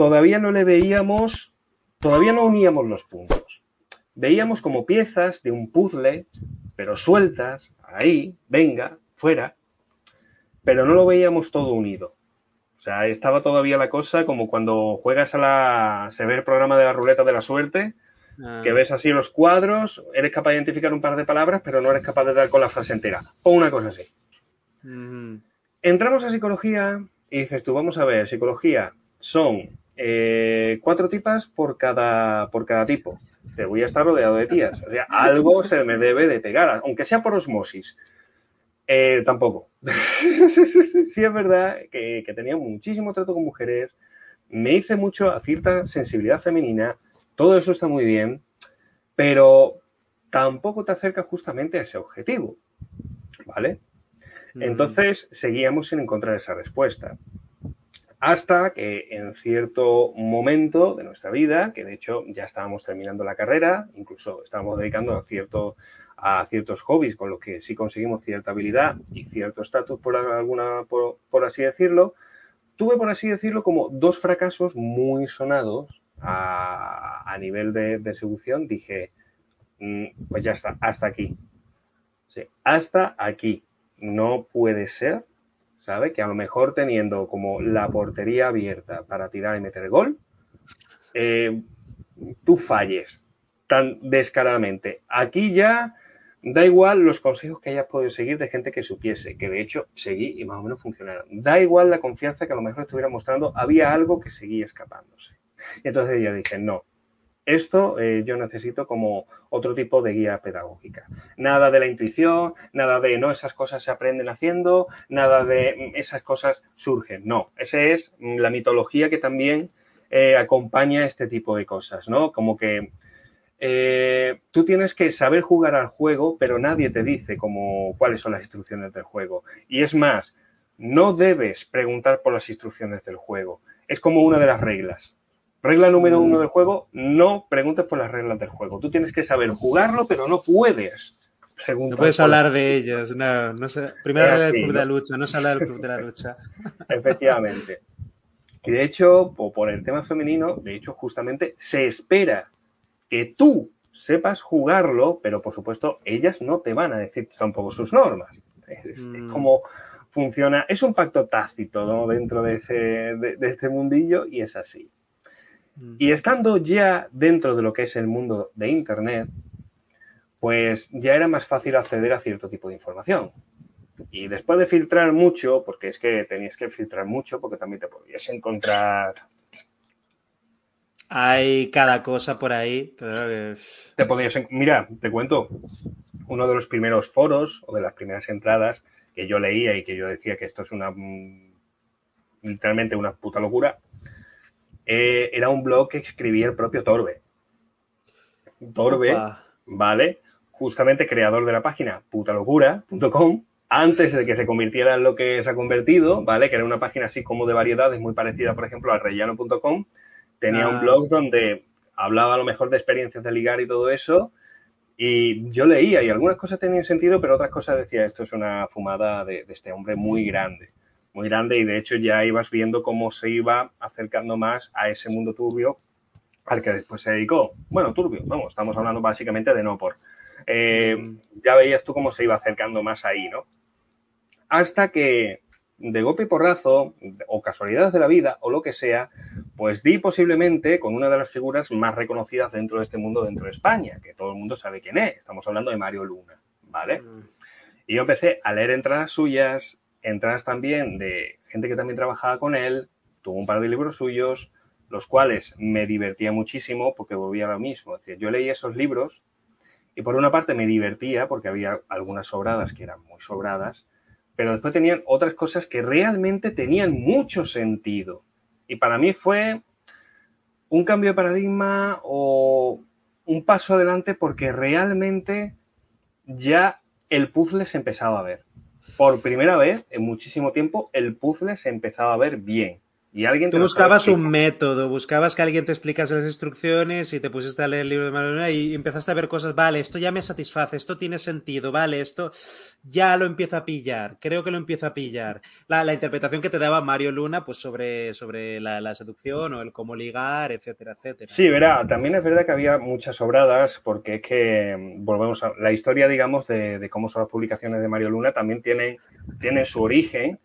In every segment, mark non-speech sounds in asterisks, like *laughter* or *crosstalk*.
todavía no le veíamos, todavía no uníamos los puntos. Veíamos como piezas de un puzzle, pero sueltas, ahí, venga, fuera, pero no lo veíamos todo unido. O sea, estaba todavía la cosa como cuando juegas a la. se ve el programa de la ruleta de la suerte, Ah, que ves así los cuadros, eres capaz de identificar un par de palabras, pero no eres capaz de dar con la frase entera. O una cosa así. Entramos a psicología y dices tú, vamos a ver, psicología son eh, cuatro tipas por cada, por cada tipo. Te voy a estar rodeado de tías. O sea, algo se me debe de pegar, aunque sea por osmosis. Eh, tampoco. *laughs* sí es verdad que, que tenía muchísimo trato con mujeres, me hice mucho a cierta sensibilidad femenina, todo eso está muy bien, pero tampoco te acerca justamente a ese objetivo. ¿Vale? Entonces seguíamos sin encontrar esa respuesta. Hasta que en cierto momento de nuestra vida, que de hecho ya estábamos terminando la carrera, incluso estábamos dedicando a, cierto, a ciertos hobbies con los que sí conseguimos cierta habilidad y cierto estatus, por, alguna, por, así decirlo, tuve, por así decirlo, como dos fracasos muy sonados a, a nivel de, de seducción. Dije, mm, pues ya está, hasta aquí. Hasta aquí. No puede ser, ¿sabe? Que a lo mejor teniendo como la portería abierta para tirar y meter gol, eh, tú falles tan descaradamente. Aquí ya da igual los consejos que hayas podido seguir de gente que supiese, que de hecho seguí y más o menos funcionaron. Da igual la confianza que a lo mejor estuviera mostrando, había algo que seguía escapándose. Entonces yo dije, no, esto eh, yo necesito como otro tipo de guía pedagógica. Nada de la intuición, nada de no, esas cosas se aprenden haciendo, nada de mm, esas cosas surgen. No, esa es mm, la mitología que también eh, acompaña este tipo de cosas, ¿no? Como que eh, tú tienes que saber jugar al juego, pero nadie te dice como, cuáles son las instrucciones del juego. Y es más, no debes preguntar por las instrucciones del juego. Es como una de las reglas. Regla número uno del juego, no preguntes por las reglas del juego. Tú tienes que saber jugarlo, pero no puedes. No puedes hablar de ellos. No, no sé. Primera regla del club ¿no? de la lucha, no se habla del club de la lucha. *laughs* Efectivamente. Y de hecho, po- por el tema femenino, de hecho, justamente se espera que tú sepas jugarlo, pero por supuesto, ellas no te van a decir tampoco sus normas. Es, es Mm. como funciona, es un pacto tácito ¿no? dentro de, ese, de, de este mundillo y es así. Y estando ya dentro de lo que es el mundo de Internet, pues ya era más fácil acceder a cierto tipo de información. Y después de filtrar mucho, porque es que tenías que filtrar mucho, porque también te podías encontrar, Hay cada cosa por ahí. Pero te podías, mira, te cuento, uno de los primeros foros o de las primeras entradas que yo leía y que yo decía que esto es una, mm, literalmente una puta locura, eh, era un blog que escribía el propio Torbe. Torbe, Opa. ¿vale? Justamente creador de la página putalocura.com, antes de que se convirtiera en lo que se ha convertido, ¿vale? Que era una página así como de variedades, muy parecida, por ejemplo, a rellano.com. Tenía Ah. un blog donde hablaba a lo mejor de experiencias de ligar y todo eso. Y yo leía y algunas cosas tenían sentido, pero otras cosas decía, esto es una fumada de, de este hombre muy grande. Muy grande y de hecho ya ibas viendo cómo se iba acercando más a ese mundo turbio al que después se dedicó. Bueno, turbio, vamos, estamos hablando básicamente de no por. Eh, Mm. ya veías tú cómo se iba acercando más ahí, ¿no? Hasta que de golpe y porrazo, o casualidades de la vida, o lo que sea, pues di posiblemente con una de las figuras más reconocidas dentro de este mundo, dentro de España, que todo el mundo sabe quién es. Estamos hablando de Mario Luna, ¿vale? Y yo empecé a leer entradas suyas, entradas también de gente que también trabajaba con él, tuvo un par de libros suyos, los cuales me divertía muchísimo porque volvía a lo mismo. Es yo leía esos libros y por una parte me divertía porque había algunas sobradas que eran muy sobradas, pero después tenían otras cosas que realmente tenían mucho sentido. Y para mí fue un cambio de paradigma o un paso adelante porque realmente ya el puzzle se empezaba a ver. Por primera vez en muchísimo tiempo el puzzle se empezaba a ver bien. Y alguien Tú buscabas un método, buscabas que alguien te explicase las instrucciones y te pusiste a leer el libro de Mario Luna y empezaste a ver cosas, vale, esto ya me satisface, esto tiene sentido, vale, esto ya lo empiezo a pillar, creo que lo empiezo a pillar. La, la interpretación que te daba Mario Luna pues sobre, sobre la, la seducción o el cómo ligar, etcétera, etcétera. Sí, verá, también es verdad que había muchas sobradas porque es que mm, volvemos a la historia, digamos, de, de cómo son las publicaciones de Mario Luna también tienen, tienen su origen.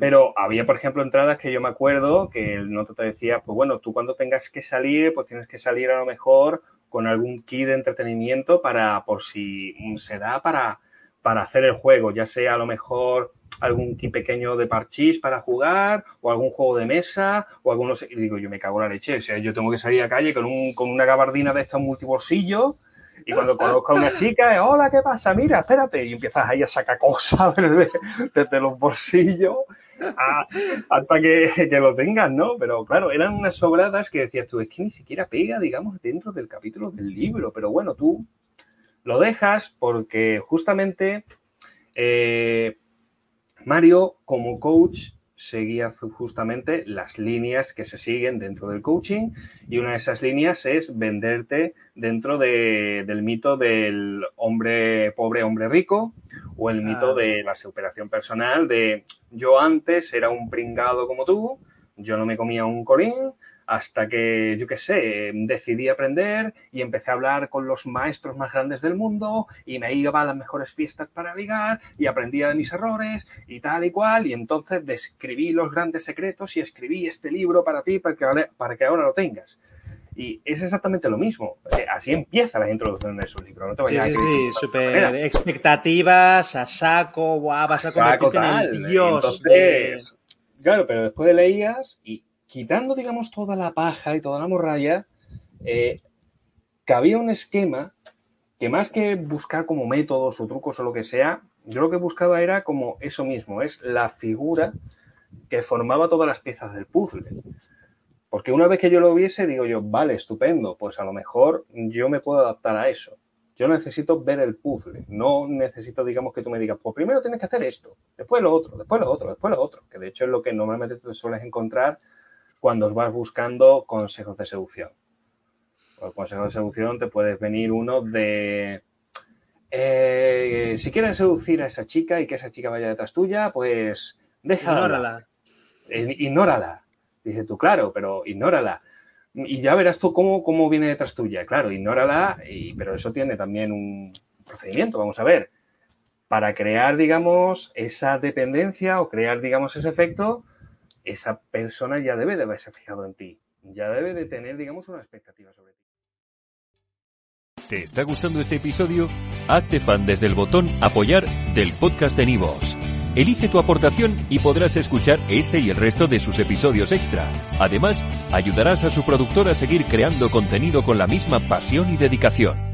Pero había, por ejemplo, entradas que yo me acuerdo que el noto te decía, pues bueno, tú cuando tengas que salir, pues tienes que salir a lo mejor con algún kit de entretenimiento para, por si mm, se da para, para hacer el juego, ya sea a lo mejor algún kit pequeño de parchís para jugar, o algún juego de mesa, o algunos, y digo, yo me cago en la leche, o sea, yo tengo que salir a la calle con, un, con una gabardina de estos multibolsillos, y cuando conozco a una chica, hola, ¿qué pasa? Mira, espérate, y empiezas ahí a sacar cosas *laughs* desde, los bolsillos hasta que, que lo tengas, ¿no? Pero claro, eran unas sobradas que decías tú, es que ni siquiera pega, digamos, dentro del capítulo del libro, pero bueno, tú lo dejas porque justamente eh, Mario, como coach, seguía ju- justamente las líneas que se siguen dentro del coaching y una de esas líneas es venderte dentro de- del mito del hombre pobre, hombre rico o el mito de la superación personal de yo antes era un pringado como tú, yo no me comía un corín hasta que, yo qué sé, decidí aprender y empecé a hablar con los maestros más grandes del mundo y me iba a las mejores fiestas para ligar y aprendía de mis errores y tal y cual y entonces describí los grandes secretos y escribí este libro para ti para que, para que ahora lo tengas. Y es exactamente lo mismo. Eh, Así empieza la introducción de su libro. No te Sí, vayas sí, a sí, de otra súper expectativas, a saco, guau, vas a Saco convertirte en el dios. Entonces, claro, pero después leías y quitando, digamos, toda la paja y toda la morralla, eh, cabía un esquema que más que buscar como métodos o trucos o lo que sea, yo lo que buscaba era como eso mismo, es la figura que formaba todas las piezas del puzzle. Porque una vez que yo lo viese, digo yo, vale, estupendo, pues a lo mejor yo me puedo adaptar a eso. Yo necesito ver el puzzle, no necesito, digamos, que tú me digas, pues primero tienes que hacer esto, después lo otro, después lo otro, después lo otro, que de hecho es lo que normalmente te sueles encontrar cuando vas buscando consejos de seducción. Por consejo de seducción te puedes venir uno de, eh, si quieres seducir a esa chica y que esa chica vaya detrás tuya, pues déjala. Ignórala. Eh, ignórala. Dice tú, claro, pero ignórala. Y ya verás tú cómo, cómo viene detrás tuya. Claro, ignórala, y, pero eso tiene también un procedimiento, vamos a ver. Para crear, digamos, esa dependencia o crear, digamos, ese efecto, esa persona ya debe de haberse fijado en ti. Ya debe de tener, digamos, una expectativa sobre ti. ¿Te está gustando este episodio? Hazte fan desde el botón Apoyar del podcast de Nivos. Elige tu aportación y podrás escuchar este y el resto de sus episodios extra. Además, ayudarás a su productor a seguir creando contenido con la misma pasión y dedicación.